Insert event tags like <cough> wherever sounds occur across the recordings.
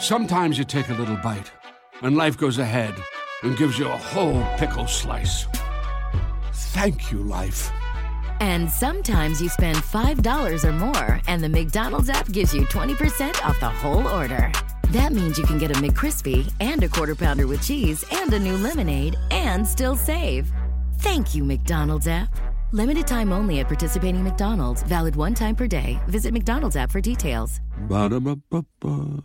Sometimes you take a little bite, and life goes ahead and gives you a whole pickle slice. Thank you, life. And sometimes you spend $5 or more, and the McDonald's app gives you 20% off the whole order. That means you can get a McCrispy and a quarter pounder with cheese and a new lemonade and still save. Thank you, McDonald's app. Limited time only at participating McDonald's. Valid one time per day. Visit McDonald's app for details. Ba-da-ba-ba-ba.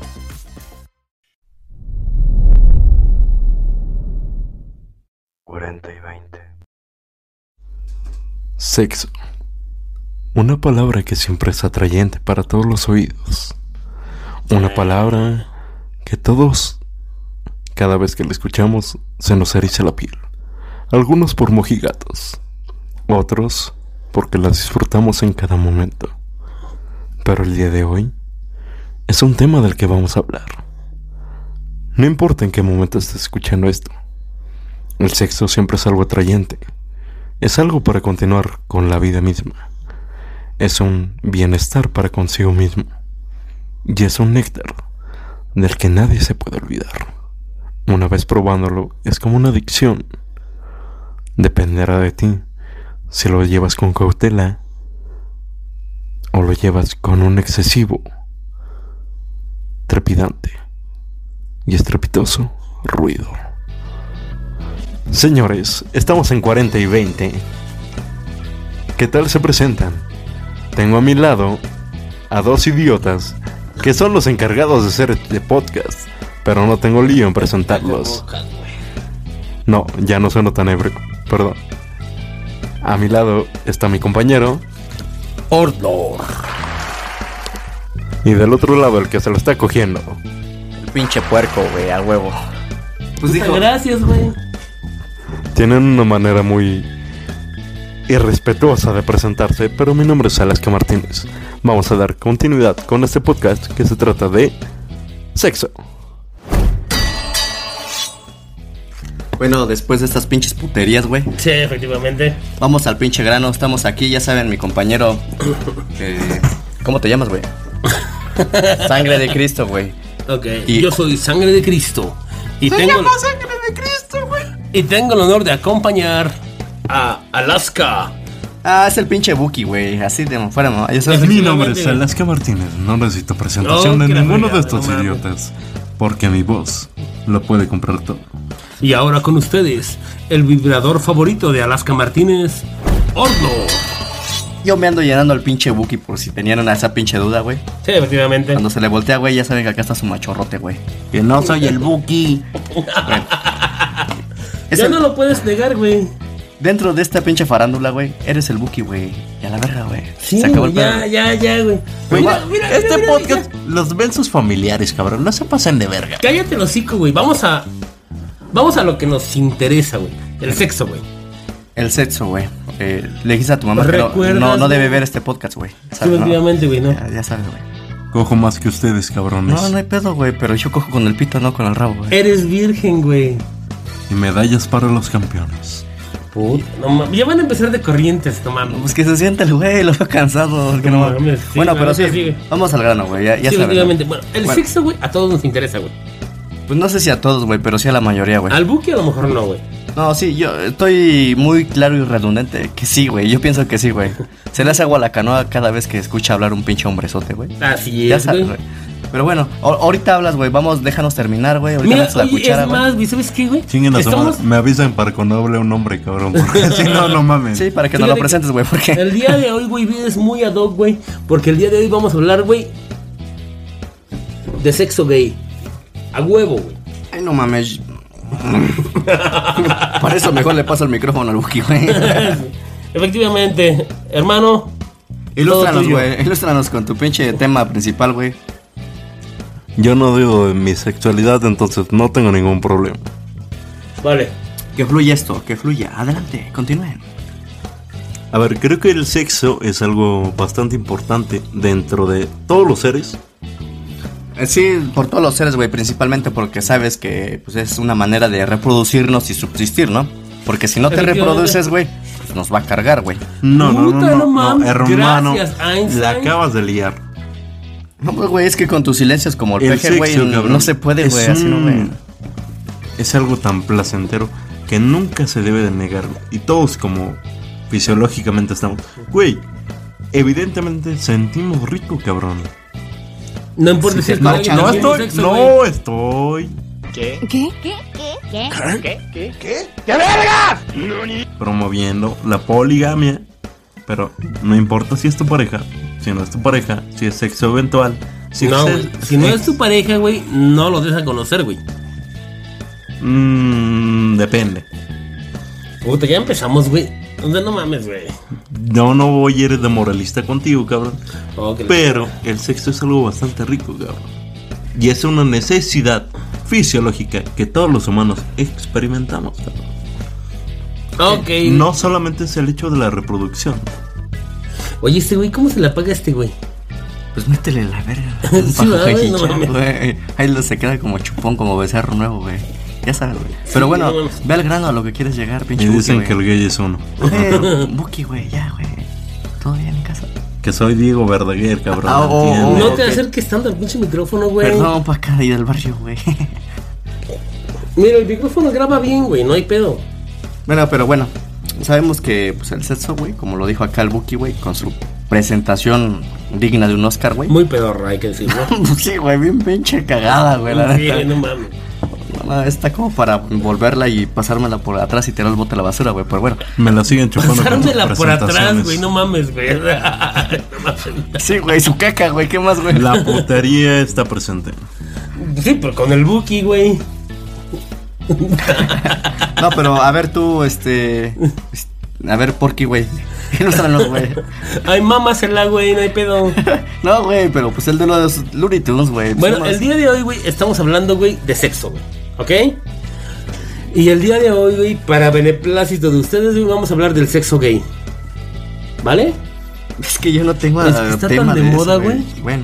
Sexo. Una palabra que siempre es atrayente para todos los oídos. Una palabra que todos, cada vez que la escuchamos, se nos eriza la piel. Algunos por mojigatos, otros porque la disfrutamos en cada momento. Pero el día de hoy es un tema del que vamos a hablar. No importa en qué momento estés escuchando esto. El sexo siempre es algo atrayente. Es algo para continuar con la vida misma. Es un bienestar para consigo mismo. Y es un néctar del que nadie se puede olvidar. Una vez probándolo, es como una adicción. Dependerá de ti si lo llevas con cautela o lo llevas con un excesivo, trepidante y estrepitoso ruido. Señores, estamos en 40 y 20. ¿Qué tal se presentan? Tengo a mi lado a dos idiotas que son los encargados de hacer este podcast, pero no tengo lío en presentarlos. No, ya no sueno tan ebrio, perdón. A mi lado está mi compañero Ordor. y del otro lado el que se lo está cogiendo. Pinche puerco, güey, a huevo. Pues dijo, gracias, güey. Tienen una manera muy irrespetuosa de presentarse, pero mi nombre es Alaska Martínez. Vamos a dar continuidad con este podcast que se trata de sexo. Bueno, después de estas pinches puterías, güey. Sí, efectivamente. Vamos al pinche grano. Estamos aquí, ya saben, mi compañero. eh, ¿Cómo te llamas, güey? <laughs> Sangre de Cristo, güey. Ok. Y- Yo soy sangre de Cristo. Y tengo. sangre. Y tengo el honor de acompañar a Alaska. Ah, es el pinche Buki, güey. Así de fuera, ¿no? Sabes. Mi nombre es Alaska Martínez. No necesito presentación No, de ninguno de estos no idiotas, porque mi voz lo puede comprar todo. Y ahora con ustedes, el vibrador favorito de Alaska Martínez, Ordor. Yo me ando llenando al pinche Buki por si tenían una, esa pinche duda, güey. Sí, efectivamente. Cuando se le voltea, güey, ya saben que acá está su machorrote, güey. Que no soy el Buki. <laughs> Es ya el- no lo puedes negar, güey. Dentro de esta pinche farándula, güey, eres el Buki, güey. Y a la verga, güey. Sí, se acabó el ya, pedo. ya, ya, güey. Güey, Mira, mira, este mira, mira, podcast los ven sus familiares, cabrón. No se pasen de verga. Cállate el hocico, güey. Vamos a. Vamos a lo que nos interesa, güey. El sexo, güey. El sexo, güey. Eh, le dijiste a tu mamá que no, ¿Recuerdas, no, no debe ver este podcast, güey. Efectivamente, güey, ¿no? Ya, ya sabes, güey. Cojo más que ustedes, cabrones. No, no hay pedo, güey, pero yo cojo con el pito, no con el rabo, güey. Eres virgen, güey. Y medallas para los campeones. Puta, no mames. Ya van a empezar de corrientes, no mames. Pues que se siente el güey, <laughs> lo veo cansado. que no, mames, sí, bueno, pero sí, vamos al grano, güey. Ya, ya Sí, sabes. ¿no? efectivamente. Bueno, el Bueno. sexo, güey, a todos nos interesa, güey. Pues no sé si a todos, güey, pero sí a la mayoría, güey. Al buque a lo mejor no, güey. No, sí, yo estoy muy claro y redundante que sí, güey. Yo pienso que sí, güey. Se le hace agua a la canoa cada vez que escucha hablar un pinche hombrezote, güey. Así Ya es, sabes, güey. Pero bueno, ahorita hablas, güey. Vamos, déjanos terminar, güey. Ahorita Mira, la oye, cuchara, es más, güey, ¿sabes qué, güey? Chinguen Estamos-. Me avisan para cuando hable un hombre, cabrón. Porque <laughs> si no, no mames. Sí, para que nos Fíjate lo presentes, güey, porque... El día de hoy, güey, es muy ad hoc, güey. Porque el día de hoy vamos a hablar, güey, de sexo gay. A huevo, güey. Ay, no mames. <laughs> Para eso mejor le paso el micrófono al Buki, güey. <laughs> Efectivamente, hermano. Ilústranos, güey. Ilústranos con tu pinche tema principal, güey. Yo no dudo de mi sexualidad, entonces no tengo ningún problema. Vale. Que fluya esto, que fluya. Adelante, continúen. A ver, creo que el sexo es algo bastante importante dentro de todos los seres. Eh, Sí, por todos los seres, güey, principalmente porque sabes que pues, es una manera de reproducirnos y subsistir, ¿no? Porque si no te reproduces, güey, pues nos va a cargar, güey. No, no, no, no, no hermano. gracias, Einstein. La acabas de liar. No, pues, güey, es que con tus silencios como el, El peje, güey, sexo, cabrón, no se puede, güey, así no, güey. Es algo tan placentero que nunca se debe de negar. güey. Y todos como fisiológicamente estamos. Güey, evidentemente sentimos rico, cabrón. No importa si es te con marcha, alguien No mismo estoy, sexo, güey. no estoy. Promoviendo la poligamia. Pero no importa si es tu pareja, si no es tu pareja, si es sexo eventual. Si No, es-. Si no es tu pareja, güey, no lo deja conocer, güey. Mm, depende. Puta, ya empezamos, güey. O sea, no mames, güey. No, no voy a ir de moralista contigo, cabrón. Oh, Pero el sexo es algo bastante rico, cabrón. Y es una necesidad fisiológica que todos los humanos experimentamos, cabrón. Ok. No solamente es el hecho de la reproducción. Oye, este güey, ¿cómo se la paga este güey? Pues métele la verga. <laughs> Sí, ¿verdad, güey? No. Ahí lo- se queda como chupón, como becerro nuevo, güey. Ya sabes, güey. Pero bueno, no ve al grano a lo que quieres llegar, pinche Y dicen que el gay es uno. <laughs> Eh, Buki, güey, ya, güey. Todo bien en casa. Que soy Diego Verdaguer, cabrón. Ah, oh, ¿entiendes? No te acerques tanto al pinche micrófono, güey. Perdón, pa' acá y del barrio, güey. Mira, el micrófono graba bien, güey, no hay pedo. bueno, pero bueno. Sabemos que pues, el sexo, güey, como lo dijo acá el Buki, güey, con su presentación digna de un Oscar, güey. Muy pedorra, hay que decirlo. <laughs> sí, güey, bien pinche cagada, güey, la Sí, neta. no mames. No, está como para volverla y pasármela por atrás y tirar el bote a la basura, güey. Pero bueno. Me la siguen chupando. Pasármela por atrás, güey, no mames, güey. <laughs> No mames. Sí, güey, su caca, güey. ¿Qué más, güey? La putería está presente. Sí, pero con el Buki, güey. No, pero a ver tú, este. A ver, Porky, güey. <laughs> Ilústranos, güey. Ay, mámasela, güey, no hay pedo. <laughs> No, güey, pero pues el de los Looney Tunes, güey. Bueno, Pues, el día de hoy, güey, estamos hablando, güey, de sexo, güey. ¿Ok? Y el día de hoy, güey, para beneplácito de ustedes, güey, vamos a hablar del sexo gay. ¿Vale? Es que yo no tengo Es que está tema tan de moda, güey. Bueno,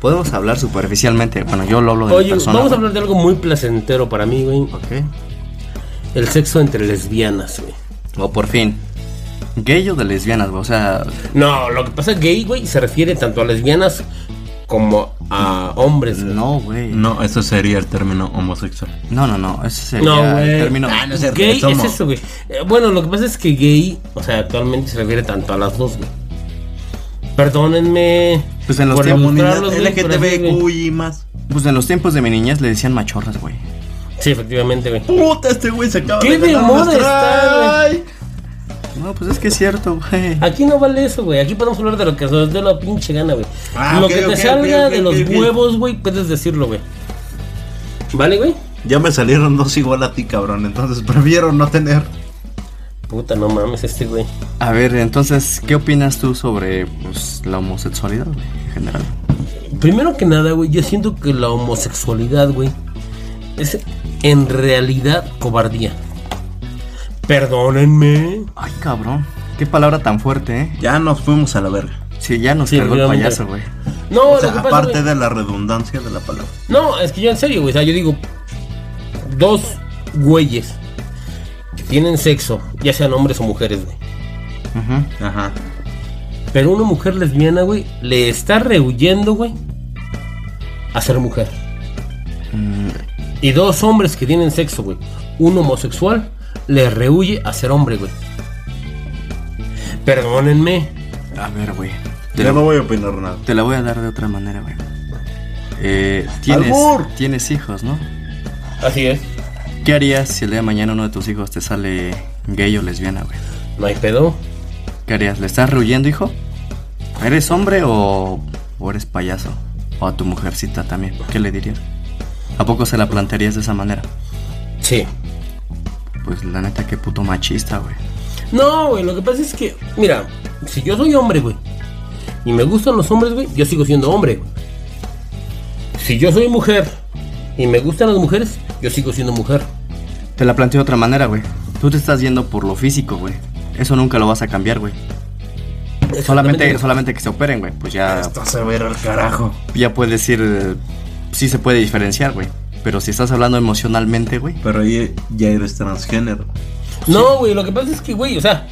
podemos hablar superficialmente. Bueno, yo lo hablo de Oye, persona, vamos a hablar de algo muy placentero para mí, güey. Ok. El sexo entre lesbianas, güey. O por fin. Gay o de lesbianas, güey. O sea, No, lo que pasa gay, güey, se refiere tanto a lesbianas como a hombres. güey. no, güey. No, ese sería el término homosexual. No, no, no. Ese sería No, el término. Ah, no es Gay somos- es eso, güey. Eh, bueno, lo que pasa es que gay, o sea, actualmente se refiere tanto a las dos, güey. Perdónenme. Pues en los por tiempos- güey. LGTBQ y más. Pues en los tiempos de mi niñez le decían machorras, güey. Sí, efectivamente, güey. Puta, este güey se acaba ¿Qué de moda está, güey? No, pues es que es cierto, güey. Aquí no vale eso, güey. Aquí podemos hablar de lo que se nos dé la pinche gana, güey. Ah, lo que te salga de los huevos, güey, puedes decirlo, güey. ¿Vale, güey? Ya me salieron dos igual a ti, cabrón. Entonces prefiero no tener. Puta, no mames, este güey. A ver, entonces, ¿qué opinas tú sobre pues, la homosexualidad, güey, en general? Primero que nada, güey, yo siento que la homosexualidad, güey, es en realidad cobardía. Perdónenme. Ay, cabrón. Qué palabra tan fuerte, ¿eh? Ya nos fuimos a la verga. Sí, ya nos Sí, cargó el payaso, güey. No, O lo sea, pasa, aparte güey- de la redundancia de la palabra. No, es que yo en serio, güey. O sea, yo digo, dos güeyes tienen sexo, ya sean hombres o mujeres, güey. Ujú. Ajá. Pero una mujer lesbiana, güey, le está rehuyendo, güey, a ser mujer. Y dos hombres que tienen sexo, güey, un homosexual, le rehuye a ser hombre, güey. Perdónenme. A ver, güey. Te, Ya la- no voy a opinar nada. te la voy a dar de otra manera, güey. Eh, tienes, ¡Albur! tienes hijos, ¿no? Así es. ¿Qué harías si el día de mañana uno de tus hijos te sale gay o lesbiana, güey? No hay pedo. ¿Qué harías? ¿Le estás rehuyendo, hijo? ¿Eres hombre o, o eres payaso? O a tu mujercita también. ¿Qué le dirías? ¿A poco se la plantearías de esa manera? Sí. Pues la neta, qué puto machista, güey. No, güey, lo que pasa es que, mira, si yo soy hombre, güey, y me gustan los hombres, güey, yo sigo siendo hombre. Si yo soy mujer y me gustan las mujeres, yo sigo siendo mujer. Te la planteo de otra manera, güey. Tú te estás yendo por lo físico, güey. Eso nunca lo vas a cambiar, güey. Solamente, solamente que se operen, güey. Pues ya, Estás a ver al carajo. ya puedes decir. eh, sí se puede diferenciar, güey. Pero si estás hablando emocionalmente, güey. Pero ahí ya eres transgénero. No, güey, lo que pasa es que, güey, o sea,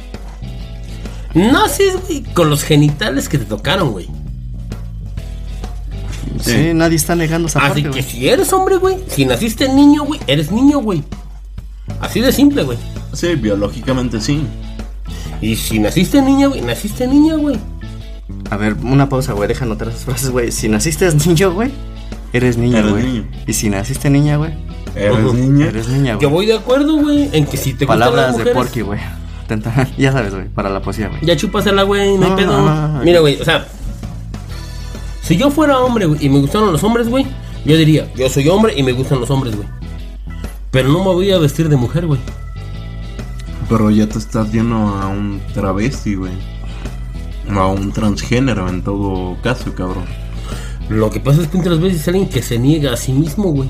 naces, güey, con los genitales que te tocaron, güey. Sí, nadie está negando esa Así parte, que si eres hombre, güey, si naciste niño, güey, eres niño, güey. Así de simple, güey. Sí, biológicamente sí. Y si naciste niña, güey, naciste niña, güey. A ver, una pausa, güey. Deja anotar esas frases, güey. Si naciste <laughs> niño, güey, eres niño, güey. Y si naciste niña, güey, Eres niña. eres niña, Yo güey. voy de acuerdo, güey, en que si te gustan las Palabras de mujeres, Porky, güey. <laughs> Ya sabes, güey, para la poesía, güey. ya chúpasela, güey, no hay No, pedo. no, no, no. Mira, güey, o sea, si yo fuera hombre, güey, y me gustaran los hombres, güey, yo diría, yo soy hombre y me gustan los hombres, güey. Pero no me voy a vestir de mujer, güey. Pero ya te estás yendo a un travesti, güey. O a un transgénero en todo caso, cabrón. Lo que pasa es que otras veces es alguien que se niega a sí mismo, güey.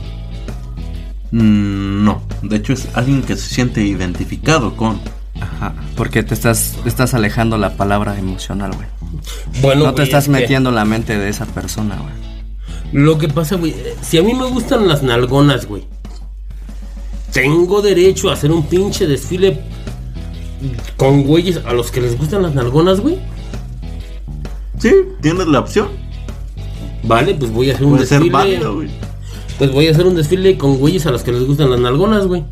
Mm, no, de hecho es alguien que se siente identificado con. Ajá. Porque te estás, te estás alejando la palabra emocional, güey. Bueno, No te estás es metiendo en la mente de esa persona, güey. Lo que pasa, güey, eh, si a mí me gustan las nalgonas, güey. Tengo derecho a hacer un pinche desfile con güeyes a los que les gustan las nalgonas, güey. Sí, tienes la opción. Vale, pues voy a hacer un Puede ser desfile. válido, güey. Pues voy a hacer un desfile con güeyes a los que les gustan las nalgonas, güey.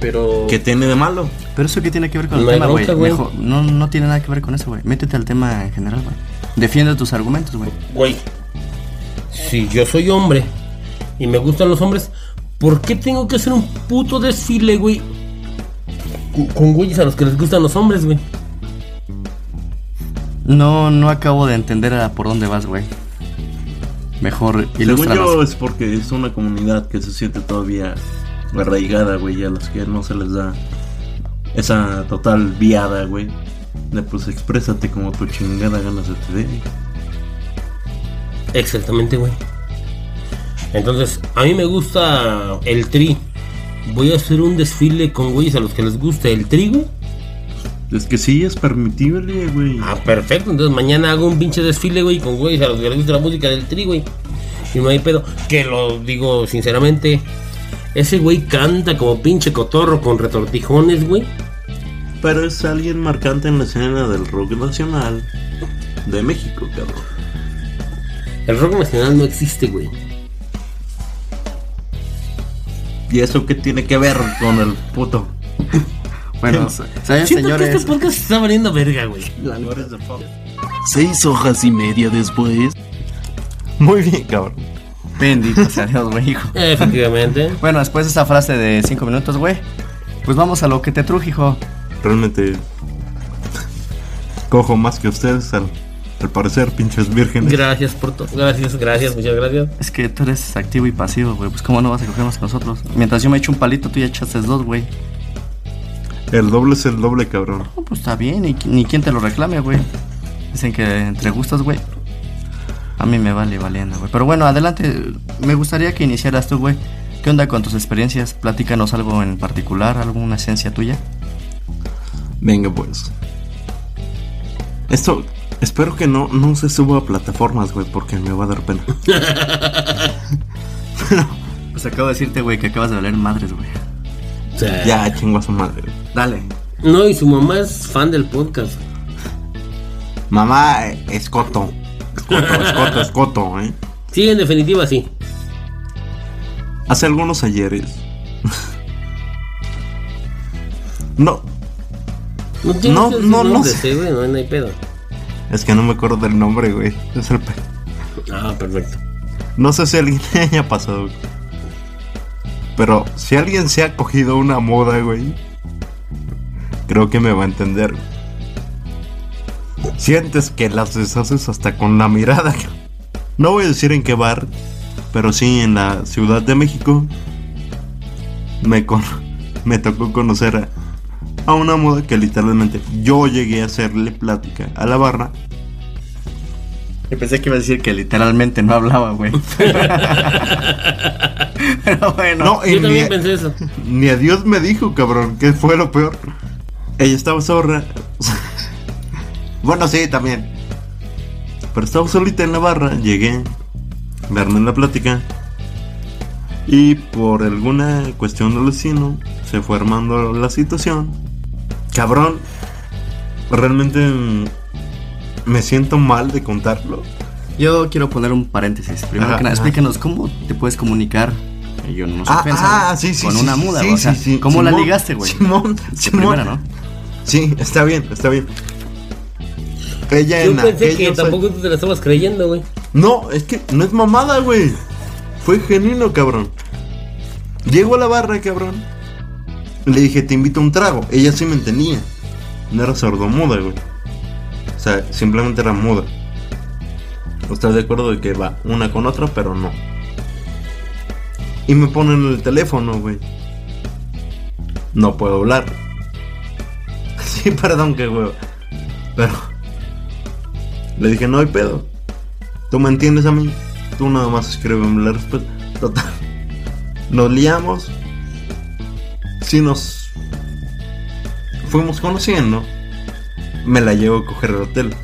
Pero. ¿Qué tiene de malo? Pero eso qué tiene que ver con el No tema, güey. No, no tiene nada que ver con eso, güey. Métete al tema en general, güey. Defiende tus argumentos, güey. Güey. Si yo soy hombre y me gustan los hombres, ¿por qué tengo que hacer un puto desfile, güey? Con- güeyes a los que les gustan los hombres, güey. No, no acabo de entender a por dónde vas, güey. Mejor Según ilústranos. yo es porque es una comunidad que se siente todavía arraigada, güey, a los que no se les da esa total viada, güey. De pues exprésate como tu chingada ganas se te dé. Exactamente, güey. Entonces, a mí me gusta el tri. Voy a hacer un desfile con güeyes a los que les gusta el tri, güey. Es que sí es permitible, güey. Ah, perfecto. Entonces mañana hago un pinche desfile, güey, con güeyes a los que les gusta la música del tri, güey. Y no hay pedo. Que lo digo sinceramente. Ese güey canta como pinche cotorro con retortijones, güey. Pero es alguien marcante en la escena del rock nacional de México, cabrón. El rock nacional no existe, güey. ¿Y eso qué tiene que ver con el puto? <laughs> Bueno, ¿saben, Siento que señores? este podcast se está valiendo verga, güey. Seis hojas y media después. Muy bien, cabrón. Bendito sea Dios, güey, hijo. Efectivamente. <laughs> Bueno, después de esa frase de cinco minutos, güey. Pues vamos a lo que te truje, hijo. Realmente cojo más que ustedes al, al parecer, pinches vírgenes. Gracias por todo. Gracias, gracias, muchas gracias. Es que tú eres activo y pasivo, güey. Pues cómo no vas a cogernos a nosotros. Mientras yo me echo un palito, tú ya echaste dos, güey. El doble es el doble, cabrón. No, pues está bien, y ni quien te lo reclame, güey. Dicen que entre gustos, güey. A mí me vale valiendo, güey. Pero bueno, adelante. Me gustaría que iniciaras tú, güey. ¿Qué onda con tus experiencias? Platícanos algo en particular, alguna esencia tuya. Venga, pues. Esto, espero que no, no se suba a plataformas, güey, porque me va a dar pena. <laughs> Pues acabo de decirte, güey, que acabas de valer madres, güey. O sea, ya, chingo a su madre. Dale. No, y su mamá es fan del podcast. Mamá, es coto. Coto, es coto, es coto, eh. Sí, en definitiva, sí. Hace algunos ayeres. no, No, No, no, no sé. güey, no, no hay pedo. es que no me acuerdo del nombre, güey. Es el pe- Ah, perfecto. No sé si alguien le <laughs> haya pasado. güey. Pero si alguien se ha cogido una moda, güey. Creo que me va a entender. güey. Sientes que las deshaces hasta con la mirada. <laughs> No voy a decir en qué bar, pero sí en la Ciudad de México. Me, con- <laughs> me tocó conocer a, a una moda que literalmente yo llegué a hacerle plática a la barra. Yo pensé que iba a decir que literalmente no hablaba, güey. <laughs> Pero bueno. No, Yo también a, pensé eso. ni a Dios me dijo, cabrón, que fue lo peor. Ella estaba zorra. Bueno, sí, también. Pero estaba solita en la barra, llegué, me armé en la plática. Y por alguna cuestión del vecino, se fue armando la situación. Cabrón, realmente mm, me siento mal de contarlo. Yo quiero poner un paréntesis. Primero Ajá, que nada, ajá. explícanos cómo te puedes comunicar. Yo no sé Ah, ah, sí, sí, Con sí, una muda, o sea. ¿Cómo la ligaste, güey? Simón, Simón. primera, ¿no? Sí, está bien, está bien. Ella Yo en pensé que tampoco tú te la estabas creyendo, güey. No, es que no es mamada, güey. Fue genuino, cabrón. Llego a la barra, cabrón. Le dije, te invito a un trago. Ella sí me entendía. No era sordomuda, güey. O sea, simplemente era muda. ¿Estás de acuerdo de que va una con otra, pero no? Y me ponen el teléfono, güey. No puedo hablar. <laughs> Sí, perdón, que güey. Pero... Le dije, no hay pedo. Tú me entiendes a mí. Tú nada más escríbeme la respuesta. Total. Nos liamos. Si nos fuimos conociendo, me la llevo a coger al hotel.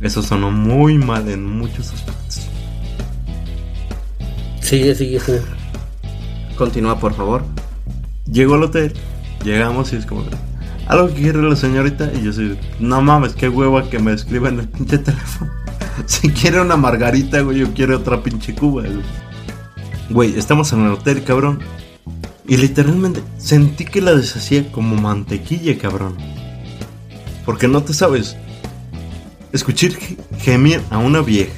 Eso sonó muy mal en muchos aspectos. Sigue, sigue, sigue. Continúa, por favor. Llego al hotel, llegamos y es como, ¿algo que quiere la señorita? Y yo soy, no mames, qué hueva que me escriba en el pinche teléfono. <laughs> si quiere una margarita, güey, yo quiero otra pinche cuba, güey. Güey, estamos en el hotel, cabrón. Y literalmente sentí que la deshacía como mantequilla, cabrón. Porque no te sabes. Escuchar ge- gemir a una vieja.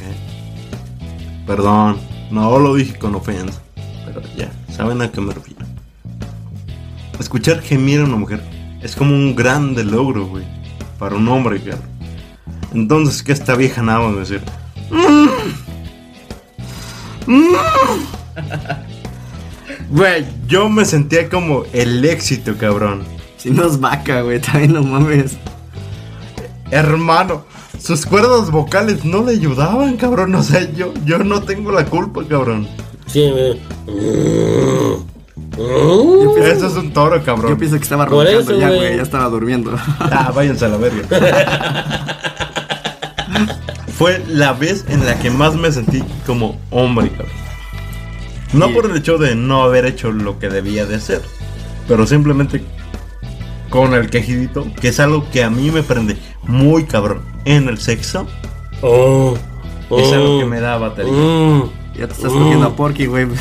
Perdón, no lo dije con ofensa. Pero ya, saben a qué me refiero. Escuchar gemir a una mujer es como un grande logro, güey. Para un hombre, cabrón. Entonces, que esta vieja nada más decir. <laughs> Güey, yo me sentía como el éxito, cabrón. Si no es vaca, güey, también no mames. Hermano, sus cuerdas vocales no le ayudaban, cabrón. O sea, yo, yo no tengo la culpa, cabrón. Sí, güey. Yo pienso, Eso es un toro, cabrón. yo pienso que estaba roncando ya, güey. ya estaba durmiendo. <laughs> Ah, váyanse a la verga. <laughs> Fue la vez en la que más me sentí como hombre, cabrón. No por el hecho de no haber hecho lo que debía de hacer, pero simplemente con el quejidito, que es algo que a mí me prende muy cabrón en el sexo, Oh, es algo que oh, me da batería. mm. ya te estás cogiendo a Porky, güey. <laughs>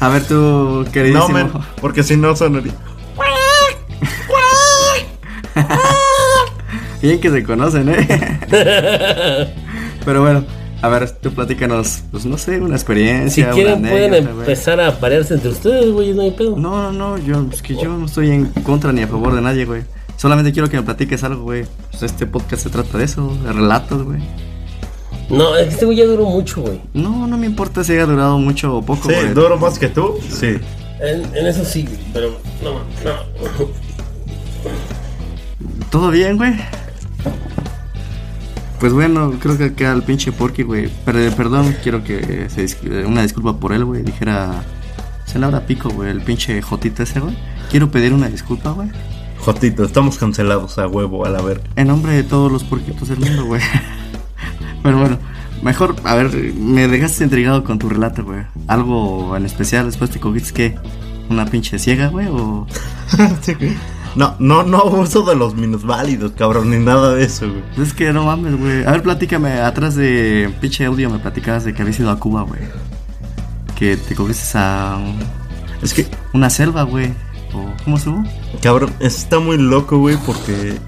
a ver tú, queridísimo. No, men, porque si no sonaría. <laughs> Bien que se conocen, ¿eh? Pero bueno, a ver, tú platícanos, pues no sé, una Si experiencia. quieren una pueden anécdota, empezar a parearse entre ustedes, güey, no hay pedo. No, no, no, yo, es que yo no estoy en contra ni a favor de nadie, güey. Solamente quiero que me platiques algo, güey. Pues este podcast se trata de eso, de relatos, güey. No, es que este güey ya duró mucho, güey. No, no me importa si haya durado mucho o poco, Sí, güey. duro más que tú. Sí. En, en eso sí, pero no, no. ¿Todo bien, güey? Pues bueno, creo que acá al pinche Porky, güey. Per- perdón, quiero que se dis- una disculpa por él, güey. Dijera. Se le habrá pico, güey, el pinche Jotito ese, güey. Quiero pedir una disculpa, güey. Jotito, estamos cancelados a huevo, a la verga. En nombre de todos los porquitos del mundo, güey. <laughs> Pero bueno, mejor, a ver, me dejaste intrigado con tu relato, güey. Algo en especial, después te cogiste, ¿qué? ¿Una pinche ciega, güey? ¿O <laughs> No, no, no uso de los minusválidos, cabrón, ni nada de eso, güey. Es que no mames, güey. A ver, platícame. Atrás de pinche audio me platicabas de que habías ido a Cuba, güey. Que te cogiste a Es que, una selva, güey. ¿O cómo estuvo? cabrón, está muy loco, güey, porque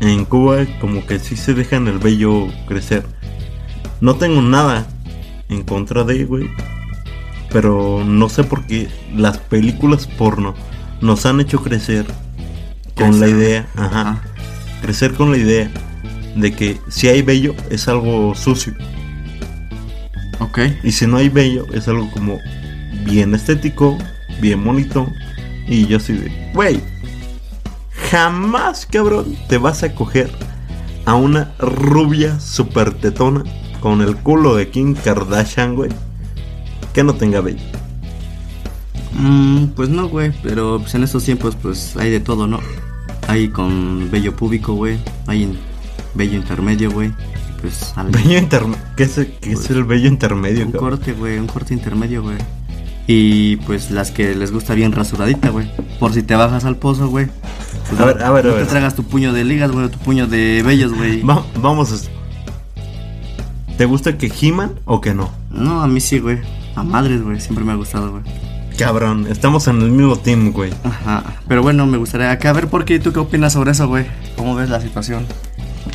en Cuba como que sí se dejan el vello crecer. No tengo nada en contra de, güey. Pero no sé por qué las películas porno nos han hecho crecer con la idea, ajá, crecer con la idea de que si hay vello es algo sucio. Ok. Y si no hay bello, es algo como bien estético, bien bonito. Y yo así de, güey, jamás, cabrón, te vas a coger a una rubia super tetona con el culo de Kim Kardashian, güey, que no tenga vello? Mm, pues no, güey, pero pues, en estos tiempos pues hay de todo, ¿no? Hay con vello púbico, güey, hay en vello intermedio, güey. Pues al- <laughs> Vello intermedio. ¿Qué, es, qué es el vello intermedio, un cabrón? corte, güey, un corte intermedio, güey. Y pues las que les gusta bien rasuradita, güey. Por si te bajas al pozo, güey. pues, A ver, a ver, a no ver. te tragas tu puño de ligas, güey, tu puño de vellos, güey. Va- vamos a... ¿Te gusta que giman o que no? No, a mí sí, güey. A madres, güey, siempre me ha gustado, güey. Cabrón, estamos en el mismo team, güey. Ajá. Pero bueno, me gustaría acá a ver por qué tú qué opinas sobre eso, güey. ¿Cómo ves la situación?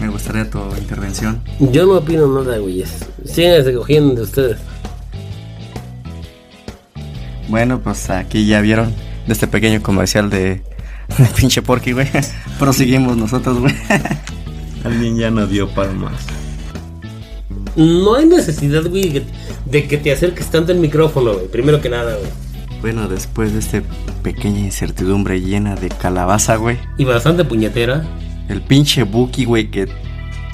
Me gustaría tu intervención. Yo no opino nada, güey. Síganse cogiendo de ustedes. Bueno, pues aquí ya vieron de este pequeño comercial de, de pinche Porky, güey. <laughs> Proseguimos nosotros, güey. <laughs> Alguien ya no dio para más. No hay necesidad, güey, de que- te acerques tanto el micrófono, güey. Primero que nada, güey. Bueno, después de este pequeña incertidumbre llena de calabaza, güey. Y bastante puñetera. El pinche Buki, güey, que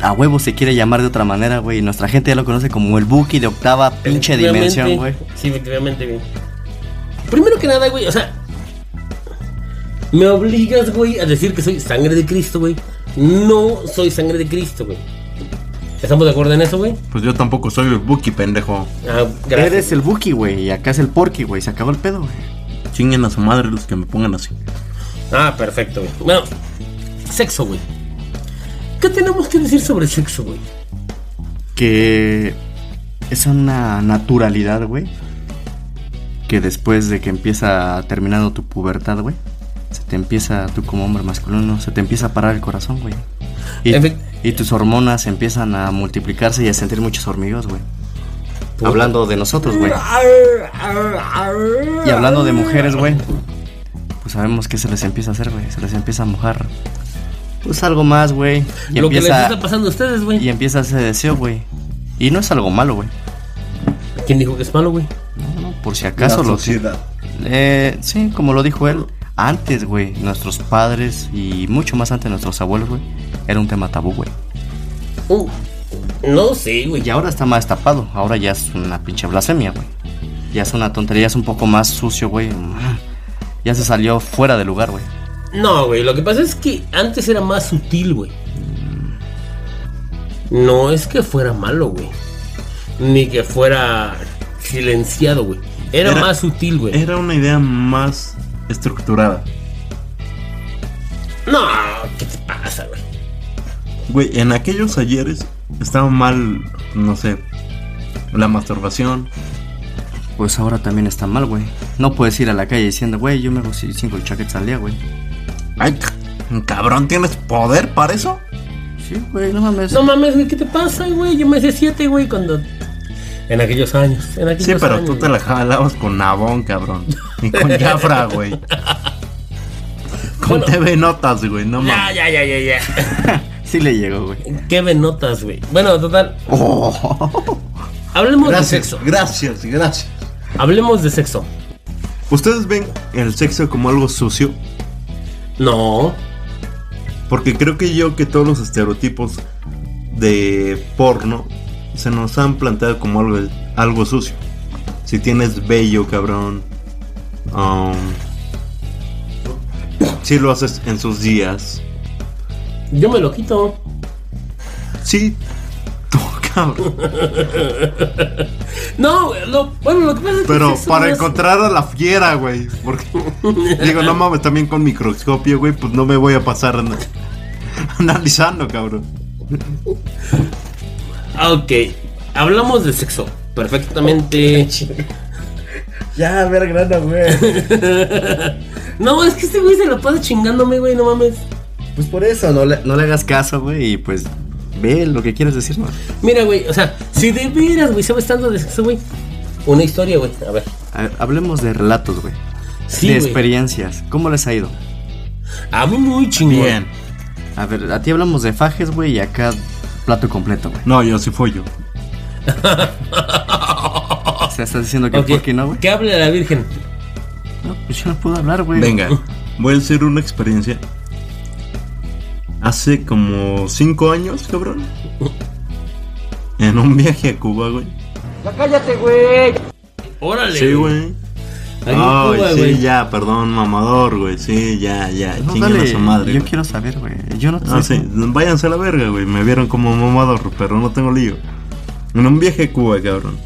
a huevo se quiere llamar de otra manera, güey. y Nuestra gente ya lo conoce como el Buki de octava pinche dimensión, güey. Sí, efectivamente, güey. Primero que nada, güey, o sea. Me obligas, güey, a decir que soy sangre de Cristo, güey. No soy sangre de Cristo, güey. ¿Estamos de acuerdo en eso, güey? Pues yo tampoco soy el Buki, pendejo. Ah, gracias. Eres el Buki, güey, y acá es el Porky, güey. Se acabó el pedo, güey. Chinguen a su madre los que me pongan así. Ah, perfecto, güey. Bueno, sexo, güey. ¿Qué tenemos que decir sobre sexo, güey? que es una naturalidad, güey. Que después de que empieza terminando tu pubertad, güey, se te empieza, tú como hombre masculino, se te empiza a parar el corazón, güey. Y, Efect- y tus hormonas empiezan a multiplicarse y a sentir muchos hormigos, güey. Hablando de nosotros, güey. Y hablando de mujeres, güey. Pues sabemos que se les empieza a hacer, güey. Se les empieza a mojar. Pues algo más, güey. Y Lo que les empieza, está pasando a ustedes, y güey. empieza ese deseo, güey. Y no es algo malo, güey. ¿Quién dijo que es malo, güey? No, no, por si acaso La lo sociedad. Eh, sí, como lo dijo él, antes, güey, nuestros padres y mucho más antes nuestros abuelos, güey, era un tema tabú, güey. Uh, no sé, güey. Y ahora está más tapado, ahora ya es una pinche blasfemia, güey. Ya es una tontería, es un poco más sucio, güey. Ya se salió fuera de lugar, güey. No, güey, lo que pasa es que antes era más sutil, güey. No es que fuera malo, güey. Ni que fuera silenciado, güey. Era, Era- más sutil, güey. Era una idea más estructurada. No, ¿qué te pasa, güey? Güey, en aquellos ayeres estaba mal, no sé, la masturbación. Pues ahora también está mal, güey. No puedes ir a la calle diciendo, güey, yo me hago ci- cinco chaquetas al día, güey. Ay, cabrón, ¿tienes poder para eso? Sí, güey, no mames. No mames, güey, ¿qué te pasa, güey? Yo me hacía siete, güey, cuando. En aquellos años. En aquellos Sí, pero años, tú te la jalabas con nabón, cabrón. Y con <laughs> Jafra, güey. Con Bueno. TV Notas, güey, no Ya, mames. ya, ya, ya, ya. <laughs> Sí le llegó, güey. Qué venotas, güey. Bueno, total. Oh. Hablemos de sexo. gracias, gracias. Hablemos de sexo. ¿Ustedes ven el sexo como algo sucio? No. Porque creo que yo que todos los estereotipos de porno se nos han planteado como algo, algo sucio. Si tienes bello, cabrón. um, si lo haces en sus días. Yo me lo quito. Sí, <laughs> tú, cabrón. <laughs> No, lo, bueno, lo que pasa es que Pero para es- encontrar a la fiera, güey. Porque <laughs> digo, no mames, también con microscopio, güey, pues no me voy a pasar ana- analizando, cabrón. Ah, Ok, hablamos de sexo. Perfectamente. Ya, a ver, grana, güey. <laughs> no, es que este güey se lo pasa chingándome, güey, no mames. Pues por eso, no le, no le hagas caso, güey, y pues ve lo que quieres decir, ¿no? Mira, güey, o sea, si de veras, güey, sabes tanto de sexo, güey. Una historia, güey. A ver. A ver, hablemos de relatos, güey. Sí, de experiencias. ¿Cómo les ha ido? A mí muy chingón. Bien. A ver, a ti hablamos de fajes, güey, y acá plato completo, güey. No, yo sí fui yo. <laughs> O sea, estás diciendo que Ok, por qué no, güey. Que hable la Virgen. No, pues yo no puedo hablar, güey. Venga, <laughs> voy a hacer una experiencia. hace como cinco años, cabrón. En un viaje a Cuba, güey. Órale. Sí, güey. Ay, Cuba, sí, güey. ya, perdón, mamador, güey. Sí, ya, ya. No, a su madre. yo güey. quiero saber, güey. Yo no No, sí, váyanse a la verga, güey. Me vieron como mamador, pero no tengo lío. En un viaje a Cuba, cabrón.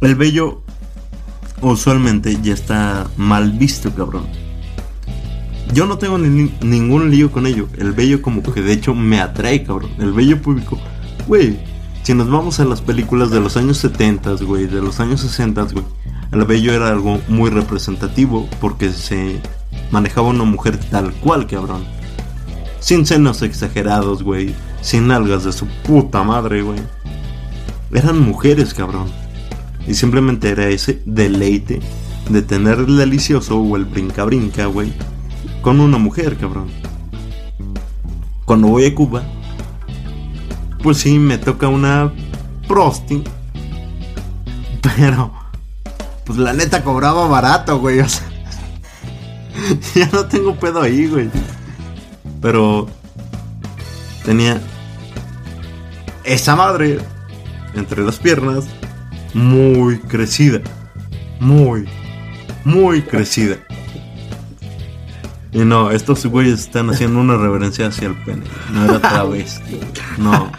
El bello usualmente ya está mal visto, cabrón. Yo no tengo ni- ningún lío con ello. El bello como que de hecho me atrae, cabrón. El bello público. Güey, si nos vamos a las películas de los años 70, güey, de los años 60, güey. El bello era algo muy representativo porque se manejaba una mujer tal cual, cabrón. Sin senos exagerados, güey. Sin algas de su puta madre, güey. Eran mujeres, cabrón. Y simplemente era ese deleite de tener el delicioso o el brinca-brinca, güey. Con una mujer, cabrón. Cuando voy a Cuba, pues sí, me toca una prosti. <laughs> Pero, pues la neta cobraba barato, güey. O sea, <laughs> ya no tengo pedo ahí, güey. Pero tenía esa madre entre las piernas muy crecida. Muy, muy crecida. Y no, estos güeyes están haciendo una reverencia hacia el pene. No era travesti. <laughs> No.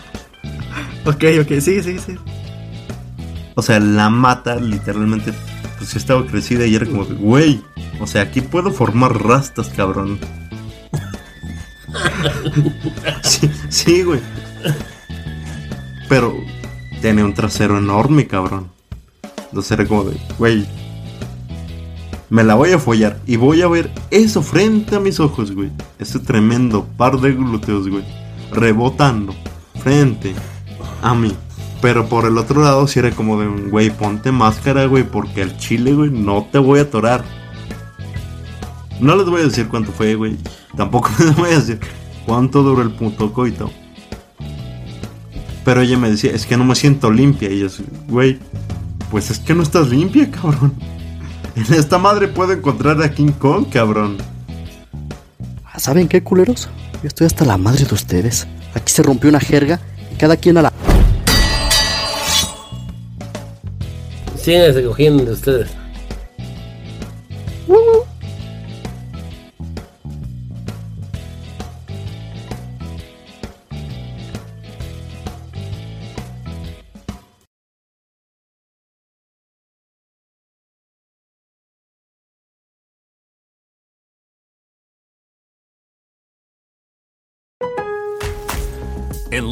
Ok, ok, sigue, sigue, sigue. O sea, la mata literalmente, pues sí estaba crecida y era como, de, güey, o sea, aquí puedo formar rastas, cabrón. <laughs> sí, sí, güey. Pero tiene un trasero enorme, cabrón. Entonces era como de, güey, me la voy a follar y voy a ver eso frente a mis ojos, güey. Ese tremendo par de glúteos, güey. Rebotando frente a mí. Pero por el otro lado, si era como de un güey, ponte máscara, güey, porque al chile, güey, no te voy a atorar. No les voy a decir cuánto fue, güey. Tampoco <laughs> les voy a decir cuánto duró el puto coito. Pero ella me decía, es que no me siento limpia. Y yo, güey, pues es que no estás limpia, cabrón. <laughs> En esta madre puedo encontrar a King Kong, cabrón. ¿Saben qué, culeros? Yo estoy hasta la madre de ustedes. Aquí se rompió una jerga y cada quien a la... Síganse cogiendo de ustedes. En